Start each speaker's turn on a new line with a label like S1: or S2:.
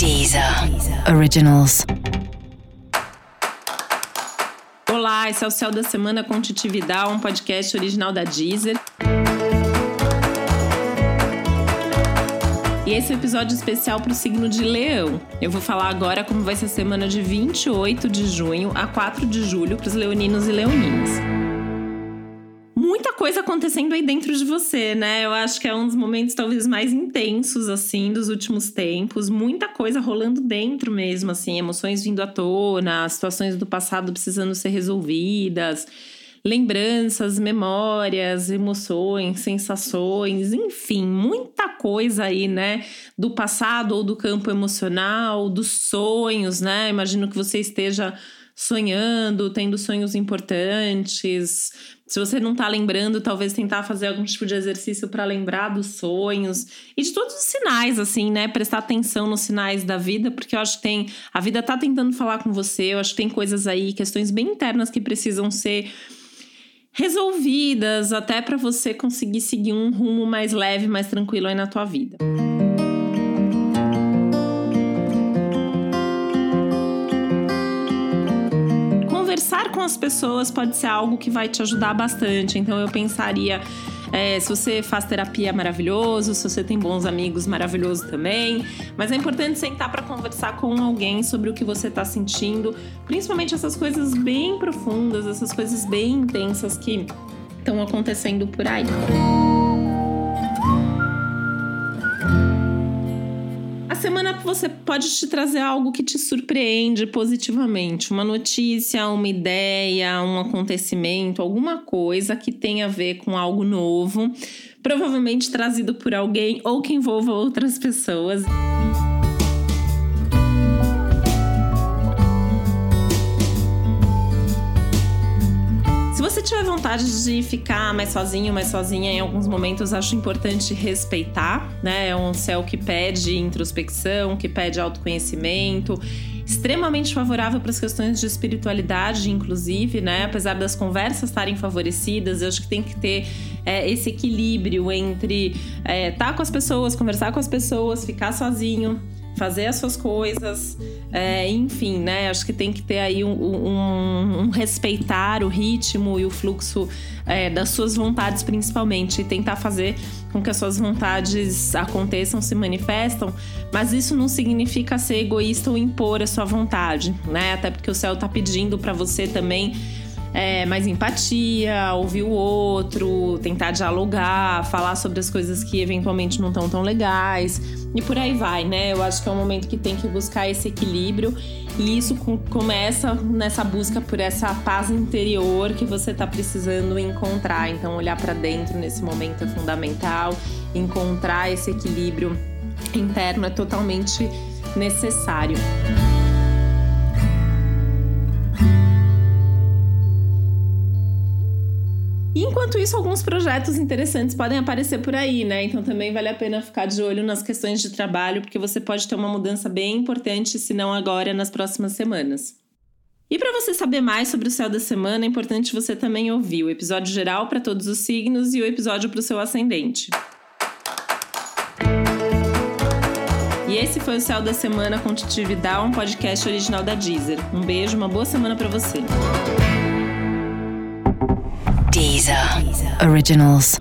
S1: Deezer Originals.
S2: Olá, esse é o Céu da Semana com Titi Vidal, um podcast original da Deezer. E esse é um episódio especial para o signo de Leão. Eu vou falar agora como vai ser a semana de 28 de junho a 4 de julho para os leoninos e leoninas coisa acontecendo aí dentro de você, né? Eu acho que é um dos momentos talvez mais intensos, assim, dos últimos tempos. Muita coisa rolando dentro mesmo, assim, emoções vindo à tona, situações do passado precisando ser resolvidas, lembranças, memórias, emoções, sensações, enfim, muita coisa aí, né? Do passado ou do campo emocional, dos sonhos, né? Imagino que você esteja sonhando, tendo sonhos importantes. Se você não tá lembrando, talvez tentar fazer algum tipo de exercício para lembrar dos sonhos e de todos os sinais, assim, né? Prestar atenção nos sinais da vida, porque eu acho que tem. A vida tá tentando falar com você, eu acho que tem coisas aí, questões bem internas que precisam ser resolvidas até para você conseguir seguir um rumo mais leve, mais tranquilo aí na tua vida. Com as pessoas pode ser algo que vai te ajudar bastante. Então eu pensaria. É, se você faz terapia, maravilhoso. Se você tem bons amigos, maravilhoso também. Mas é importante sentar para conversar com alguém sobre o que você está sentindo, principalmente essas coisas bem profundas, essas coisas bem intensas que estão acontecendo por aí. Semana você pode te trazer algo que te surpreende positivamente, uma notícia, uma ideia, um acontecimento, alguma coisa que tenha a ver com algo novo, provavelmente trazido por alguém ou que envolva outras pessoas. Você tiver vontade de ficar mais sozinho, mais sozinha, em alguns momentos acho importante respeitar, né? É um céu que pede introspecção, que pede autoconhecimento, extremamente favorável para as questões de espiritualidade, inclusive, né? Apesar das conversas estarem favorecidas, eu acho que tem que ter é, esse equilíbrio entre estar é, tá com as pessoas, conversar com as pessoas, ficar sozinho fazer as suas coisas, é, enfim, né? Acho que tem que ter aí um, um, um respeitar o ritmo e o fluxo é, das suas vontades, principalmente, e tentar fazer com que as suas vontades aconteçam, se manifestam, mas isso não significa ser egoísta ou impor a sua vontade, né? Até porque o céu tá pedindo para você também é, mais empatia, ouvir o outro, tentar dialogar, falar sobre as coisas que eventualmente não estão tão legais e por aí vai, né? Eu acho que é um momento que tem que buscar esse equilíbrio e isso começa nessa busca por essa paz interior que você está precisando encontrar. Então, olhar para dentro nesse momento é fundamental, encontrar esse equilíbrio interno é totalmente necessário. Enquanto isso, alguns projetos interessantes podem aparecer por aí, né? Então também vale a pena ficar de olho nas questões de trabalho, porque você pode ter uma mudança bem importante, se não agora, nas próximas semanas. E para você saber mais sobre o céu da semana, é importante você também ouvir o episódio geral para todos os signos e o episódio para o seu ascendente. E esse foi o Céu da Semana com Titi Vidal, um podcast original da Deezer. Um beijo, uma boa semana para você.
S1: Deezer. Originals.